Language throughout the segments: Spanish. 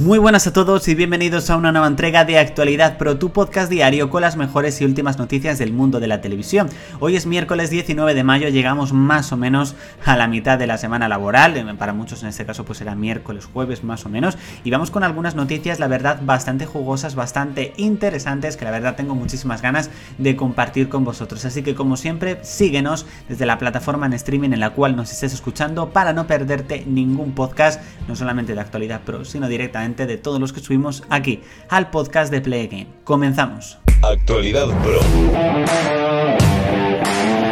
Muy buenas a todos y bienvenidos a una nueva entrega de Actualidad Pro, tu podcast diario con las mejores y últimas noticias del mundo de la televisión. Hoy es miércoles 19 de mayo, llegamos más o menos a la mitad de la semana laboral, eh, para muchos en este caso pues será miércoles, jueves más o menos, y vamos con algunas noticias, la verdad, bastante jugosas, bastante interesantes, que la verdad tengo muchísimas ganas de compartir con vosotros. Así que como siempre, síguenos desde la plataforma en streaming en la cual nos estés escuchando para no perderte ningún podcast, no solamente de Actualidad Pro, sino directamente de todos los que subimos aquí al podcast de Play Game. Comenzamos. Actualidad Pro.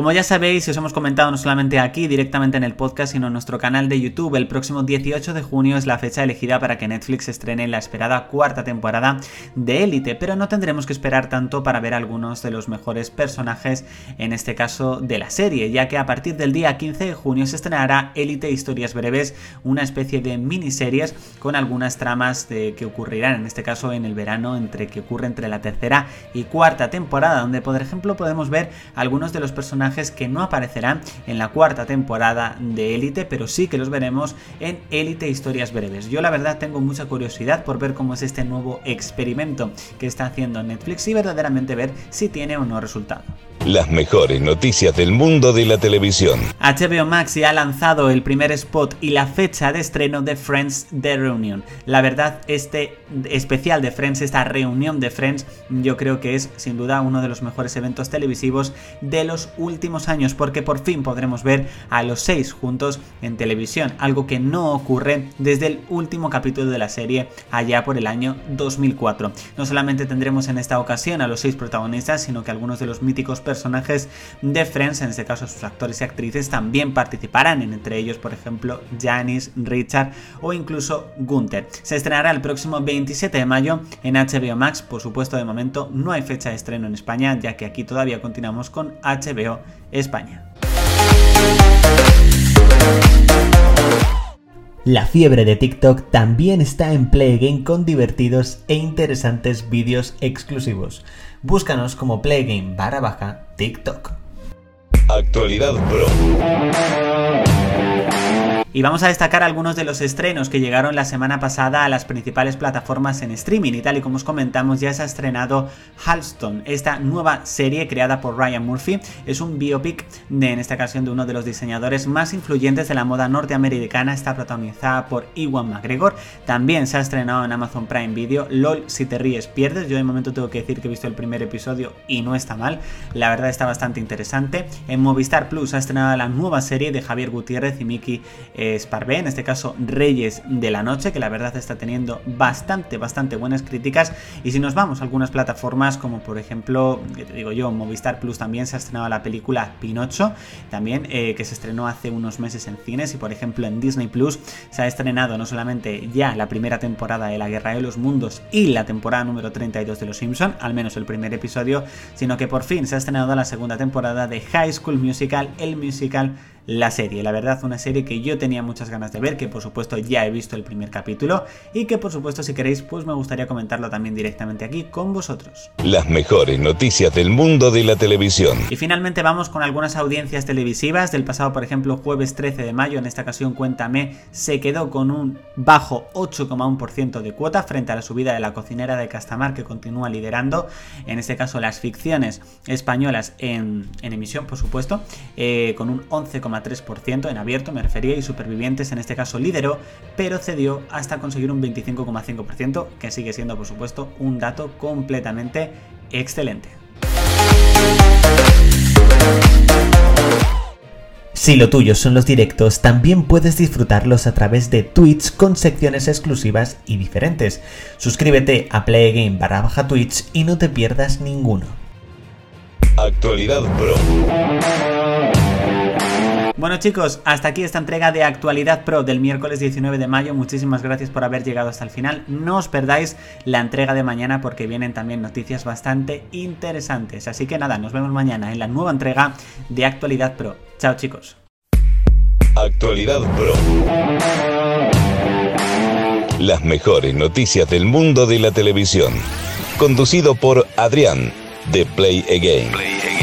Como ya sabéis, os hemos comentado no solamente aquí directamente en el podcast, sino en nuestro canal de YouTube, el próximo 18 de junio es la fecha elegida para que Netflix estrene la esperada cuarta temporada de Élite, pero no tendremos que esperar tanto para ver algunos de los mejores personajes, en este caso de la serie, ya que a partir del día 15 de junio se estrenará Élite Historias Breves, una especie de miniseries con algunas tramas de, que ocurrirán, en este caso en el verano, entre que ocurre entre la tercera y cuarta temporada, donde por ejemplo podemos ver algunos de los personajes que no aparecerán en la cuarta temporada de Élite, pero sí que los veremos en Élite Historias Breves. Yo la verdad tengo mucha curiosidad por ver cómo es este nuevo experimento que está haciendo Netflix y verdaderamente ver si tiene o no resultado. Las mejores noticias del mundo de la televisión. HBO Max ya ha lanzado el primer spot y la fecha de estreno de Friends The Reunion. La verdad, este especial de Friends, esta reunión de Friends, yo creo que es sin duda uno de los mejores eventos televisivos de los últimos años, porque por fin podremos ver a los seis juntos en televisión, algo que no ocurre desde el último capítulo de la serie allá por el año 2004. No solamente tendremos en esta ocasión a los seis protagonistas, sino que algunos de los míticos personajes de Friends, en este caso sus actores y actrices, también participarán, entre ellos, por ejemplo, Janice, Richard o incluso Gunther. Se estrenará el próximo 27 de mayo en HBO Max, por supuesto, de momento no hay fecha de estreno en España, ya que aquí todavía continuamos con HBO España. La fiebre de TikTok también está en Play Game con divertidos e interesantes vídeos exclusivos. Búscanos como Playgame barra baja TikTok. Actualidad Pro. Y vamos a destacar algunos de los estrenos que llegaron la semana pasada a las principales plataformas en streaming. Y tal y como os comentamos, ya se ha estrenado Halston, esta nueva serie creada por Ryan Murphy. Es un biopic de, en esta ocasión, de uno de los diseñadores más influyentes de la moda norteamericana. Está protagonizada por Iwan McGregor. También se ha estrenado en Amazon Prime Video. LOL, si te ríes, pierdes. Yo de momento tengo que decir que he visto el primer episodio y no está mal. La verdad está bastante interesante. En Movistar Plus ha estrenado la nueva serie de Javier Gutiérrez y Miki Sparvé, en este caso Reyes de la Noche, que la verdad está teniendo bastante, bastante buenas críticas. Y si nos vamos a algunas plataformas, como por ejemplo, que te digo yo, Movistar Plus también se ha estrenado la película Pinocho, también eh, que se estrenó hace unos meses en cines. Y por ejemplo en Disney Plus se ha estrenado no solamente ya la primera temporada de La Guerra de los Mundos y la temporada número 32 de Los Simpson, al menos el primer episodio, sino que por fin se ha estrenado la segunda temporada de High School Musical, el musical la serie. La verdad, una serie que yo tenía muchas ganas de ver, que por supuesto ya he visto el primer capítulo y que por supuesto si queréis pues me gustaría comentarlo también directamente aquí con vosotros. Las mejores noticias del mundo de la televisión. Y finalmente vamos con algunas audiencias televisivas del pasado, por ejemplo, jueves 13 de mayo, en esta ocasión Cuéntame, se quedó con un bajo 8,1% de cuota frente a la subida de la cocinera de Castamar que continúa liderando, en este caso las ficciones españolas en, emisión, por supuesto, eh, con un 11, 3% en abierto, me refería, y Supervivientes en este caso lideró, pero cedió hasta conseguir un 25,5%, que sigue siendo por supuesto un dato completamente excelente. Si lo tuyo son los directos, también puedes disfrutarlos a través de Twitch con secciones exclusivas y diferentes. Suscríbete a Playgame barra baja Twitch y no te pierdas ninguno. Actualidad Pro. Bueno chicos, hasta aquí esta entrega de Actualidad Pro del miércoles 19 de mayo. Muchísimas gracias por haber llegado hasta el final. No os perdáis la entrega de mañana porque vienen también noticias bastante interesantes. Así que nada, nos vemos mañana en la nueva entrega de Actualidad Pro. Chao chicos. Actualidad Pro. Las mejores noticias del mundo de la televisión. conducido por Adrián de Play Again.